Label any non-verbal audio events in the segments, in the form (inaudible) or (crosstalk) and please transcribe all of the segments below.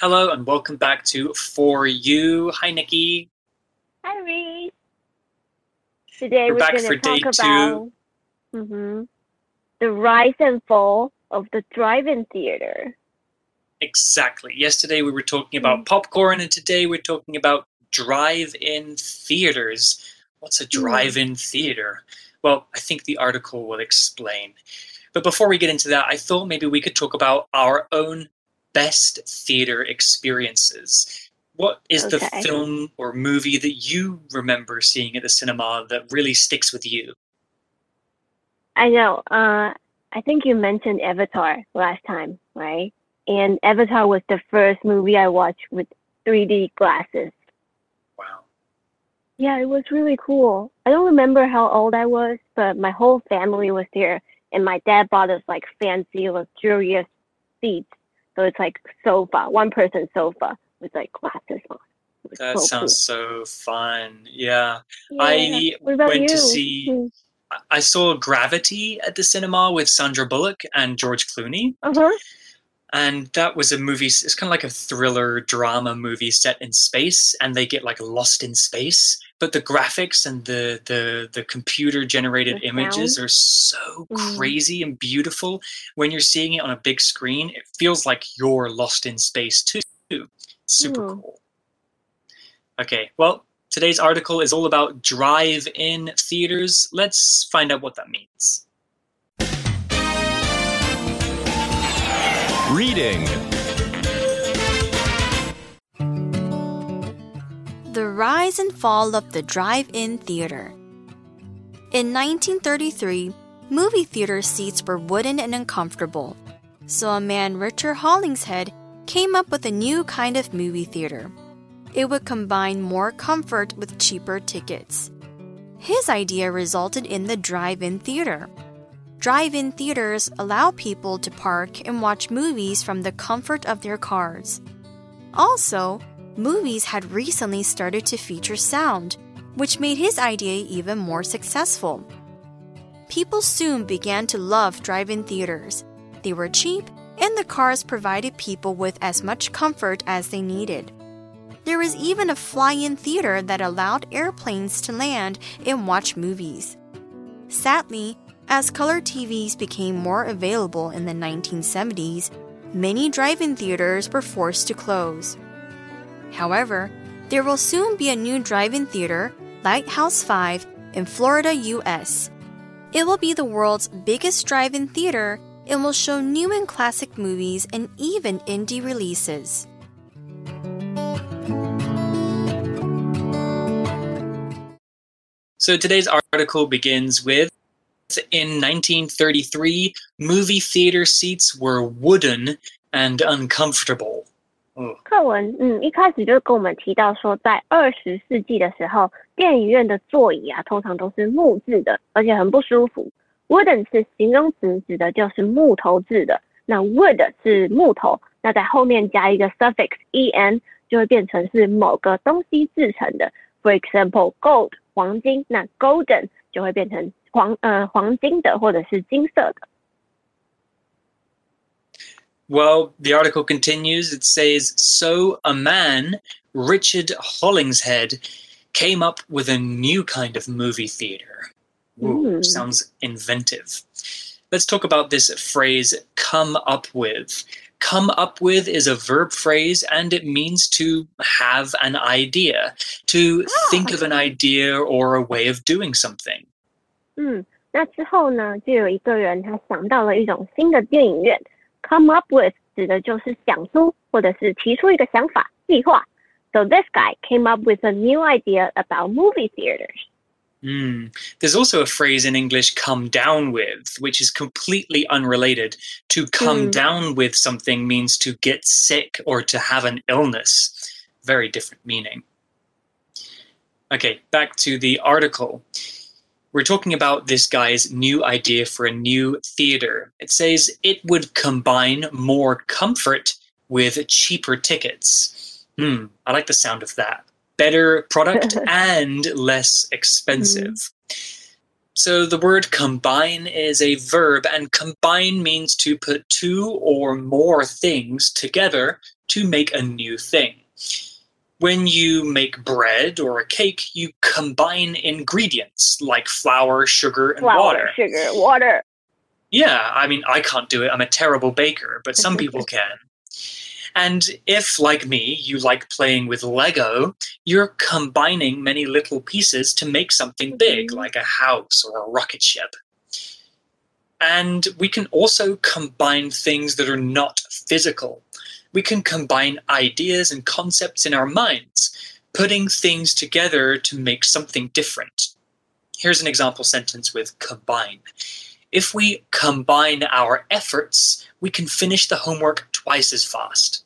Hello and welcome back to For You. Hi, Nikki. Hi, Reese. Today We're we're, back going for to talk day two. about mhm, the rise and fall of the drive-in theater. Exactly. Yesterday we were talking about popcorn, and today we're talking about drive in theaters. What's a drive in theater? Well, I think the article will explain. But before we get into that, I thought maybe we could talk about our own best theater experiences. What is the film or movie that you remember seeing at the cinema that really sticks with you? I know. Uh, I think you mentioned Avatar last time, right? And Avatar was the first movie I watched with 3D glasses. Wow. Yeah, it was really cool. I don't remember how old I was, but my whole family was there, and my dad bought us like fancy, luxurious seats. So it's like sofa, one person sofa with like glasses on. That so sounds so fun. Yeah. cool. I Yeah. About went to you? see Hmm. I saw Gravity at the cinema with Sandra Bullock and George Clooney, Uh-huh. And that was a movie. It's kind of like a thriller drama movie set in space, and they get like lost in space. But the graphics and the the the computer generated The images are so Mm. crazy and beautiful. When you're seeing it on a big screen, it feels like you're lost in space too. Super cool. Okay, well, today's article is all about drive-in theaters. Let's find out what that means. Reading. The Rise and Fall of the Drive In Theater. In 1933, movie theater seats were wooden and uncomfortable, so a man, Richard Hollingshead, came up with a new kind of movie theater. It would combine more comfort with cheaper tickets. His idea resulted in the drive in theater. Drive in theaters allow people to park and watch movies from the comfort of their cars. Also, movies had recently started to feature sound, which made his idea even more successful. People soon began to love drive in theaters. They were cheap, and the cars provided people with as much comfort as they needed. There was even a fly in theater that allowed airplanes to land and watch movies. Sadly, as color TVs became more available in the 1970s, many drive in theaters were forced to close. However, there will soon be a new drive in theater, Lighthouse 5, in Florida, US. It will be the world's biggest drive in theater and will show new and classic movies and even indie releases. So today's article begins with In 1933, movie theater seats were wooden and uncomfortable. Oh, 课文，嗯，一开始就跟我们提到说，在二十世纪的时候，电影院的座椅啊，通常都是木质的，而且很不舒服。Wooden 是形容词，指的就是木头制的。那 wood 是木头，那在后面加一个 suffix en，就会变成是某个东西制成的。For example, gold 黄金，那 golden 就会变成 黄呃黄金的或者是金色的。 Well, the article continues. It says, So a man, Richard Hollingshead, came up with a new kind of movie theater. Ooh, Mm. sounds inventive. Let's talk about this phrase, come up with. Come up with is a verb phrase and it means to have an idea, to think of an idea or a way of doing something. 嗯，那之后呢，就有一个人他想到了一种新的电影院，come up with 指的就是想出或者是提出一个想法、计划。So this guy came up with a new idea about movie theaters. Mm. There's also a phrase in English, come down with, which is completely unrelated. To come Mm. down with something means to get sick or to have an illness. Very different meaning. Okay, back to the article. We're talking about this guy's new idea for a new theater. It says it would combine more comfort with cheaper tickets. Hmm, I like the sound of that. Better product (laughs) and less expensive. So the word combine is a verb, and combine means to put two or more things together to make a new thing. When you make bread or a cake, you combine ingredients like flour, sugar, and Flour, water. sugar, water. Yeah, I mean, I can't do it. I'm a terrible baker, but some (laughs) people can. And if, like me, you like playing with Lego, you're combining many little pieces to make something big, Mhm. like a house or a rocket ship. And we can also combine things that are not physical We can combine ideas and concepts in our minds, putting things together to make something different. Here's an example sentence with combine. If we combine our efforts, we can finish the homework twice as fast.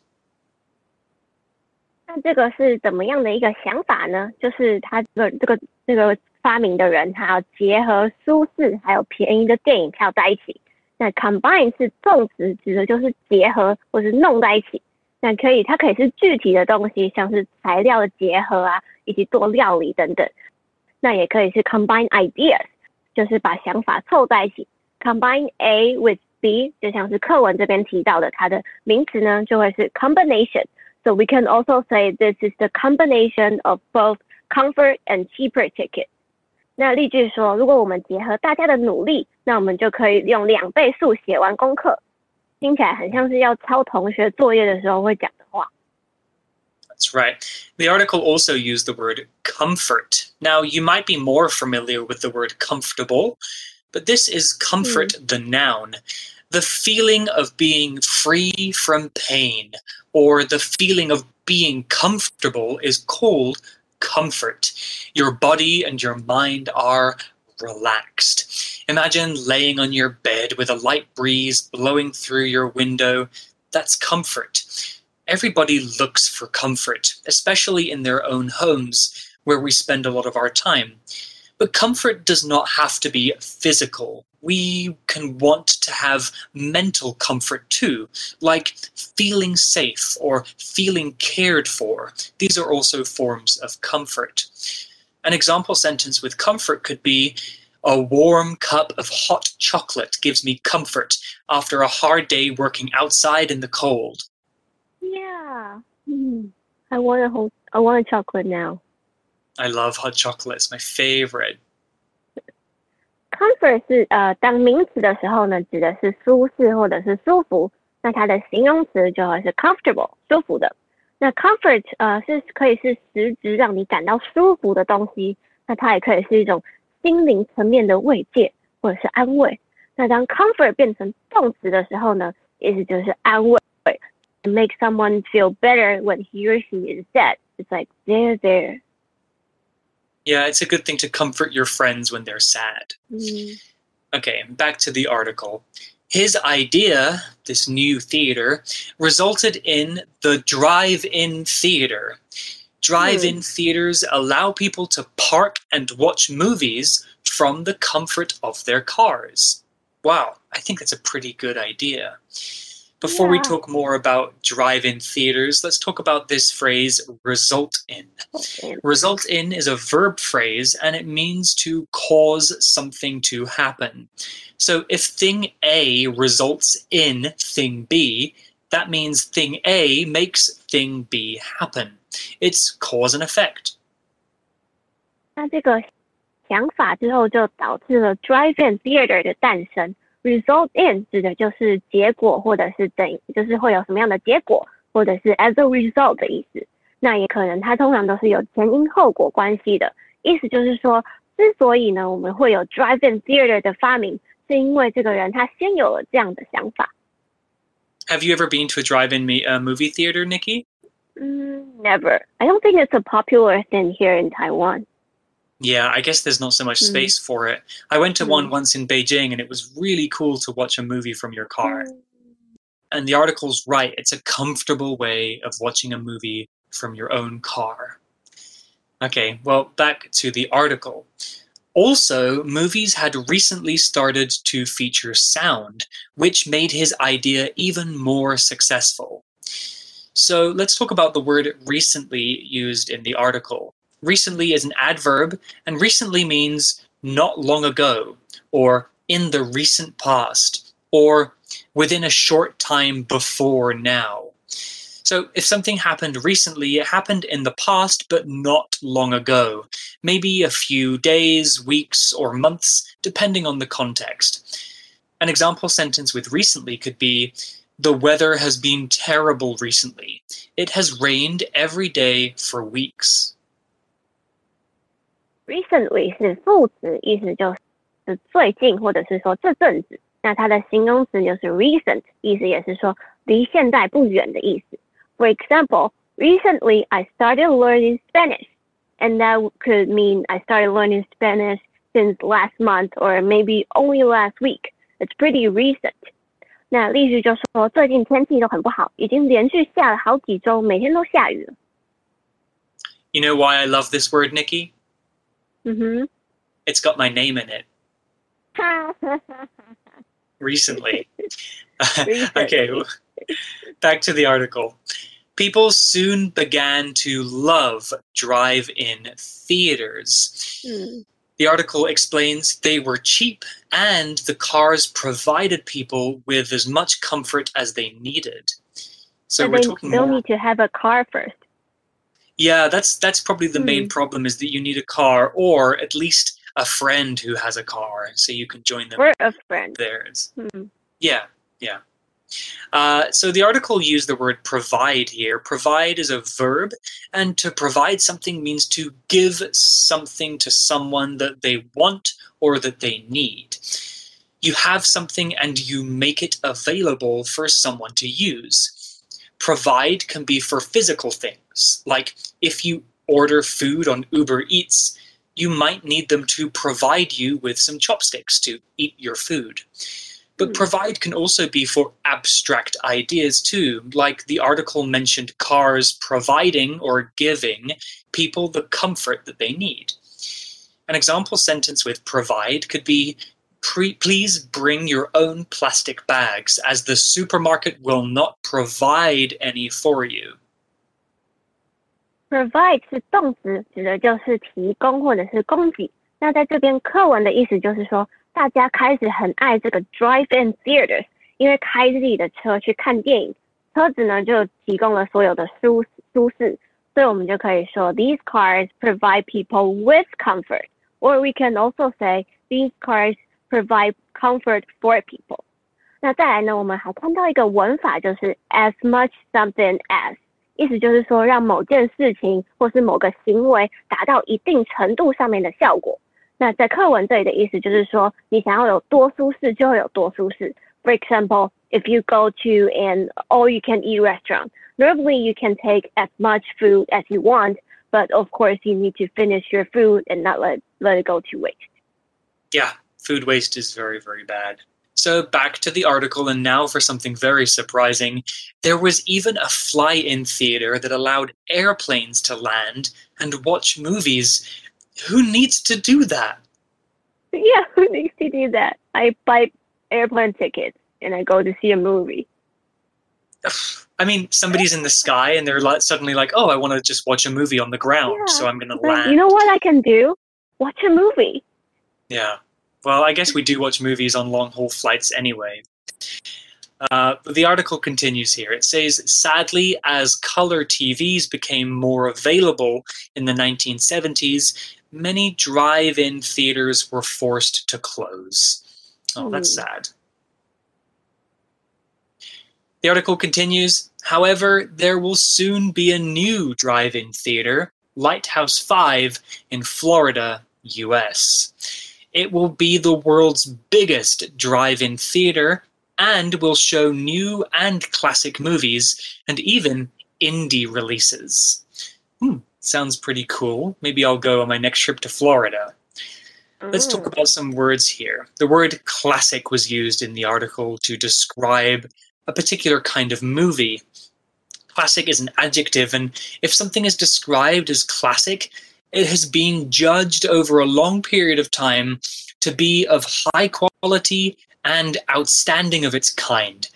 那这个是怎么样的一个想法呢？就是他这个这个这个发明的人，他要结合舒适还有便宜的电影票在一起。 那 combine 是动词，指的就是结合或是弄在一起。那可以，它可以是具体的东西，像是材料的结合啊，以及做料理等等。那也可以是 combine ideas，就是把想法凑在一起。combine A with B，就像是课文这边提到的，它的名词呢就会是 combination。So we can also say this is the combination of both comfort and cheaper ticket. 那例句说，如果我们结合大家的努力，那我们就可以用两倍速写完功课。听起来很像是要抄同学作业的时候会讲的话。 That's right. The article also used the word comfort. Now, you might be more familiar with the word comfortable, but this is comfort, the noun. The feeling of being free from pain, or the feeling of being comfortable, is called comfort. Your body and your mind are relaxed. Imagine laying on your bed with a light breeze blowing through your window. That's comfort. Everybody looks for comfort, especially in their own homes where we spend a lot of our time. But comfort does not have to be physical. We can want to have mental comfort too, like feeling safe or feeling cared for. These are also forms of comfort. An example sentence with comfort could be A warm cup of hot chocolate gives me comfort after a hard day working outside in the cold. Yeah. (laughs) I want a whole, I want a chocolate now. I love hot chocolate. It's my favorite. Comfort 是呃当名词的时候呢，指的是舒适或者是舒服。那它的形容词就会是 comfortable 舒服的。那 comfort 呃是可以是实质让你感到舒服的东西，那它也可以是一种心灵层面的慰藉或者是安慰。那当 comfort 变成动词的时候呢，意思就是安慰，make someone feel better when he or she is sad. It's like there, there. Yeah, it's a good thing to comfort your friends when they're sad. 嗯 Okay, back to the article. His idea, this new theater, resulted in the drive in theater. Drive in hmm. theaters allow people to park and watch movies from the comfort of their cars. Wow, I think that's a pretty good idea. Before we Yeah. talk more about drive in theaters, let's talk about this phrase result in. okay. Result in is a verb phrase and it means to cause something to happen. So if thing A results in thing B, that means thing A makes thing B happen. It's cause and effect. 那这个想法之后就导致了 drive-in theater 的诞生。 result in 指的就是结果，或者是等，就是会有什么样的结果，或者是 as a result 的意思。那也可能它通常都是有前因后果关系的，意思就是说，之所以呢我们会有 drive-in theater 的发明，是因为这个人他先有了这样的想法。 Have you ever been to a drive-in me- uh, movie theater, Nikki? Mm, never. I don't think it's a popular thing here in Taiwan. Yeah, I guess there's not so much Mm. space for it. I went to one Mm. once in Beijing and it was really cool to watch a movie from your car. Mm. And the article's right, it's a comfortable way of watching a movie from your own car. Okay, well, back to the article. Also, movies had recently started to feature sound, which made his idea even more successful. So let's talk about the word recently used in the article. Recently is an adverb, and recently means not long ago, or in the recent past, or within a short time before now. So if something happened recently, it happened in the past, but not long ago. Maybe a few days, weeks, or months, depending on the context. An example sentence with recently could be The weather has been terrible recently. It has rained every day for weeks Recently 是副词，意思就是最近，或者是说这阵子。那它的形容词就是 recent，意思也是说离现在不远的意思。For example, recently I started learning Spanish, and that could mean I started learning Spanish since last month or maybe only last week. It's pretty recent. 那例句就说最近天气都很不好，已经连续下了好几周，每天都下雨了。You know why I love this word, Nikki? 嗯哼。It's got my name in it. (laughs) Recently. (laughs) okay, back to the article. People soon began to love drive in theaters. Mm. The article explains they were cheap and the cars provided people with as much comfort as they needed. So, So we're they talking still more. need to have a car first. Yeah, that's that's probably the main Hmm. problem is that you need a car or at least a friend who has a car so you can join them Or a friend. theirs. Hmm. Yeah, yeah. Uh, so the article used the word provide here. Provide is a verb, and to provide something means to give something to someone that they want or that they need. You have something and you make it available for someone to use. Provide can be for physical things, like if you order food on Uber Eats, you might need them to provide you with some chopsticks to eat your food. But Hmm. provide can also be for abstract ideas too, like the article mentioned cars providing or giving people the comfort that they need. An example sentence with provide could be "Pre- Please bring your own plastic bags, as the supermarket will not provide any for you. Provide 是动词，指的就是提供或者是供给。那在这边课文的意思就是说，大家开始很爱这个 drive-in theaters，因为开自己的车去看电影，车子呢就提供了所有的舒舒适，所以我们就可以说 these cars provide people with comfort, or we can also say these cars provide comfort for people。那再来呢，我们还看到一个文法，就是 as much something as。意思就是说，让某件事情或是某个行为达到一定程度上面的效果。那在课文这里的意思就是说，你想要有多舒适就会有多舒适。For example, if you go to an all-you-can-eat restaurant, normally you can take as much food as you want, but of course you need to finish your food and not let let it go to waste. Yeah, food waste is very, very bad. So back to the article, and now for something very surprising. There was even a fly in theater that allowed airplanes to land and watch movies. Who needs to do that? (laughs) Yeah, who needs to do that? I buy airplane tickets and I go to see a movie. (sighs) I mean, somebody's in the sky and they're like, suddenly like, oh, I want to just watch a movie on the ground, Yeah, so I'm going to land. you know what I can do? Watch a movie. Yeah. Well, I guess we do watch movies on long haul flights anyway. Uh, but the article continues here. It says, sadly, as color TVs became more available in the 1970s, many drive in theaters were forced to close. Oh, that's Hmm. sad. The article continues, however, there will soon be a new drive in theater, Lighthouse 5, in Florida, US. It will be the world's biggest drive in theater and will show new and classic movies and even indie releases. Hmm, sounds pretty cool. Maybe I'll go on my next trip to Florida. Let's talk about some words here. The word classic was used in the article to describe a particular kind of movie. Classic is an adjective, and if something is described as classic, it has been judged over a long period of time to be of high quality and outstanding of its kind.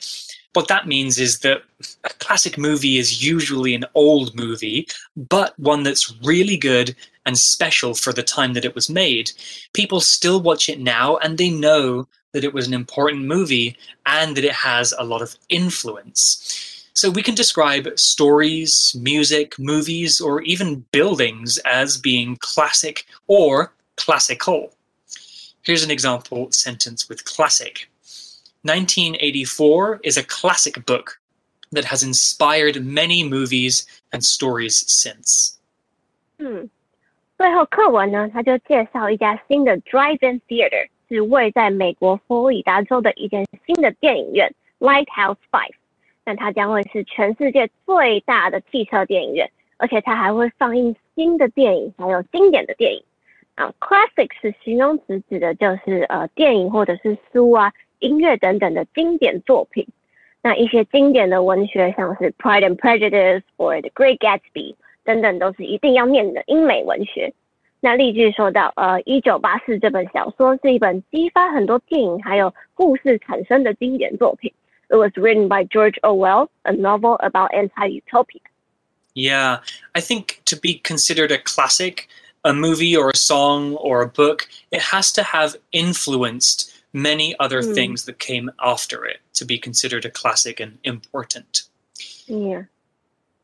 What that means is that a classic movie is usually an old movie, but one that's really good and special for the time that it was made. People still watch it now and they know that it was an important movie and that it has a lot of influence. So we can describe stories, music, movies, or even buildings as being classic or classical. Here's an example sentence with classic. 1984 is a classic book that has inspired many movies and stories since. 嗯，最后课文呢，他就介绍一家新的 Drive-In Theater，是位在美国佛罗里达州的一间新的电影院 Lighthouse Five。 那它将会是全世界最大的汽车电影院，而且它还会放映新的电影，还有经典的电影。啊，classic 是形容词，指的就是呃电影或者是书啊、音乐等等的经典作品。那一些经典的文学，像是《Pride and Prejudice》或《The Great Gatsby》等等，都是一定要念的英美文学。那例句说到，呃，《一九八四》这本小说是一本激发很多电影还有故事产生的经典作品。It was written by George Orwell, a novel about anti-utopia. Yeah, I think to be considered a classic, a movie or a song or a book, it has to have influenced many other Mm. things that came after it to be considered a classic and important. Yeah.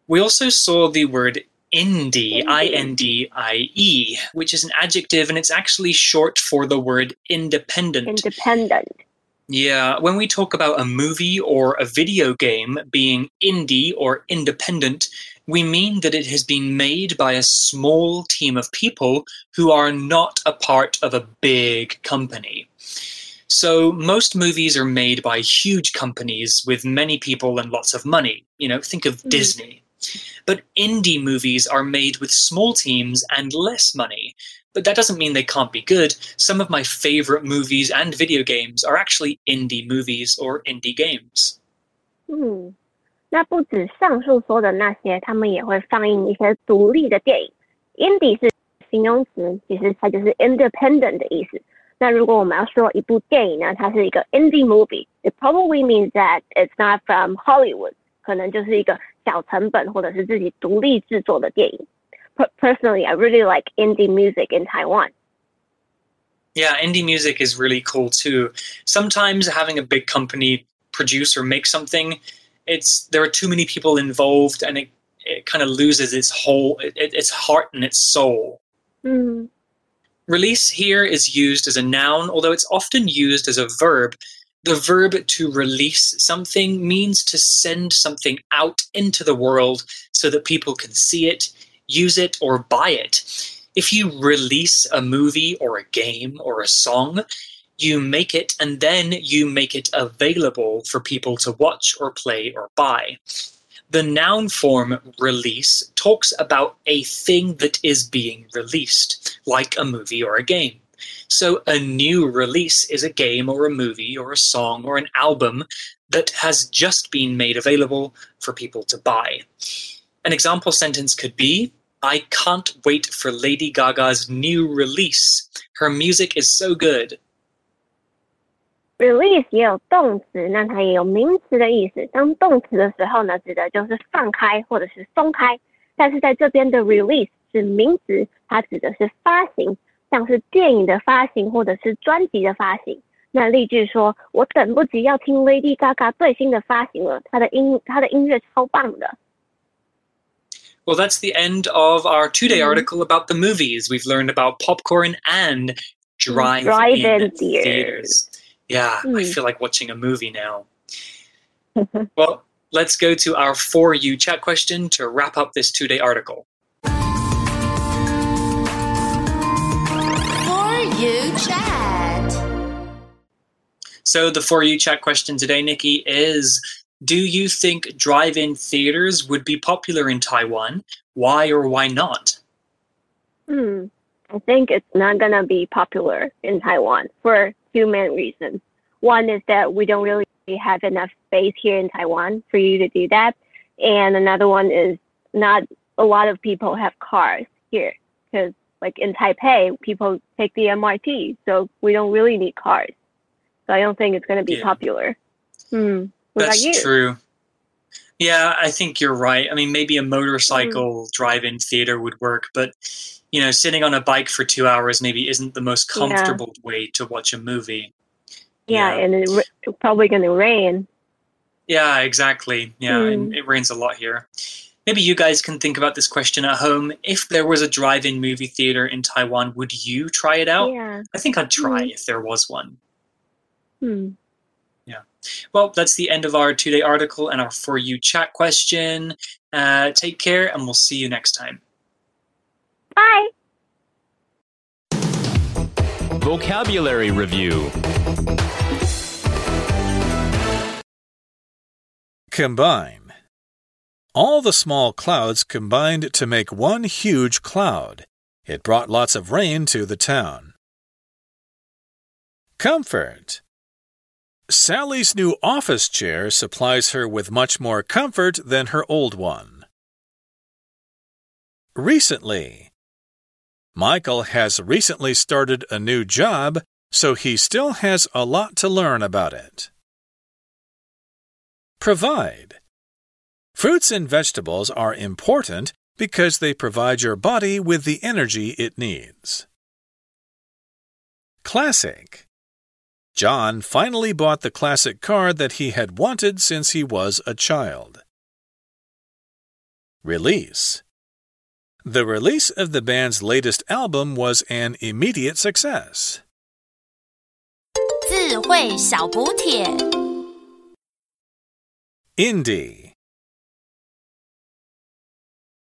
We also saw the word indie, Indie. I N D I E, which is an adjective and it's actually short for the word independent. Independent. Yeah, when we talk about a movie or a video game being indie or independent, we mean that it has been made by a small team of people who are not a part of a big company. So most movies are made by huge companies with many people and lots of money. You know, think of Mm. Disney. But indie movies are made with small teams and less money. But that doesn't mean they can't be good. Some of my favorite movies and video games are actually indie movies or indie games. 嗯，那不止上述说的那些，他们也会放映一些独立的电影。Indie 是形容词，其实它就是 independent 的意思。那如果我们要说一部电影呢，它是一个 indie movie，it probably means that it's not from Hollywood， 可能就是一个小成本或者是自己独立制作的电影。Per- Personally, I really like indie music in Taiwan. Yeah, indie music is really cool too. Sometimes having a big company produce or make something, it's there are too many people involved and it, it kind of loses its whole it, its heart and its soul. 嗯 Release here is used as a noun, although it's often used as a verb. the verb to release something means to send something out into the world so that people can see it, use it, or buy it. If you release a movie or a game or a song, you make it and then you make it available for people to watch or play or buy. The noun form release talks about a thing that is being released, like a movie or a game. So, a new release is a game or a movie or a song or an album that has just been made available for people to buy. An example sentence could be I can't wait for Lady Gaga's new release. Her music is so good. Release 也有动词，那它也有名词的意思。当动词的时候呢，指的就是放开或者是松开。但是在这边的 release 是名词，它指的是发行， 像是电影的发行或者是专辑的发行。那例句说：“我等不及要听 Lady Gaga 最新的发行了，她的音她的音乐超棒的。 Well, that's the end of our two day Mhm. article about the movies. We've learned about popcorn and drive Drive-in in theaters. theaters. Yeah, I Mm. feel like watching a movie now. (laughs) well, let's go to our For You chat question to wrap up this two day article. You chat. So, the For You chat question today, Nikki, is Do you think drive in theaters would be popular in Taiwan? Why or why not? Hmm. I think it's not gonna be popular in Taiwan for two main reasons. One is that we don't really have enough space here in Taiwan for you to do that, and another one is not a lot of people have cars here because, like in Taipei, people take the MRT, so we don't really need cars. So I don't think it's gonna be Yeah. popular. Hmm. What That's about you? true. Yeah, I think you're right. I mean, maybe a motorcycle drive-in theater would work, but you know, sitting on a bike for two hours maybe isn't the most Yeah. comfortable way to watch a movie. Yeah, Yeah. and it, it's probably gonna rain. Yeah, exactly. Yeah, it, it rains a lot here. Maybe you guys can think about this question at home. If there was a drive-in movie theater in Taiwan, would you try it out? Yeah. I think I'd try Hmm. if there was one. Hmm. Yeah. Well, that's the end of our two-day article and our For You chat question. Uh, take care, and we'll see you next time. Bye. Vocabulary Review Combine. All the small clouds combined to make one huge cloud. It brought lots of rain to the town. Comfort. Sally's new office chair supplies her with much more comfort than her old one. Recently. Michael has recently started a new job, so he still has a lot to learn about it. Provide. Fruits and vegetables are important because they provide your body with the energy it needs. Classic. John finally bought the classic car that he had wanted since he was a child. Release. The release of the band's latest album was an immediate success. 智慧小补帖。 Indie.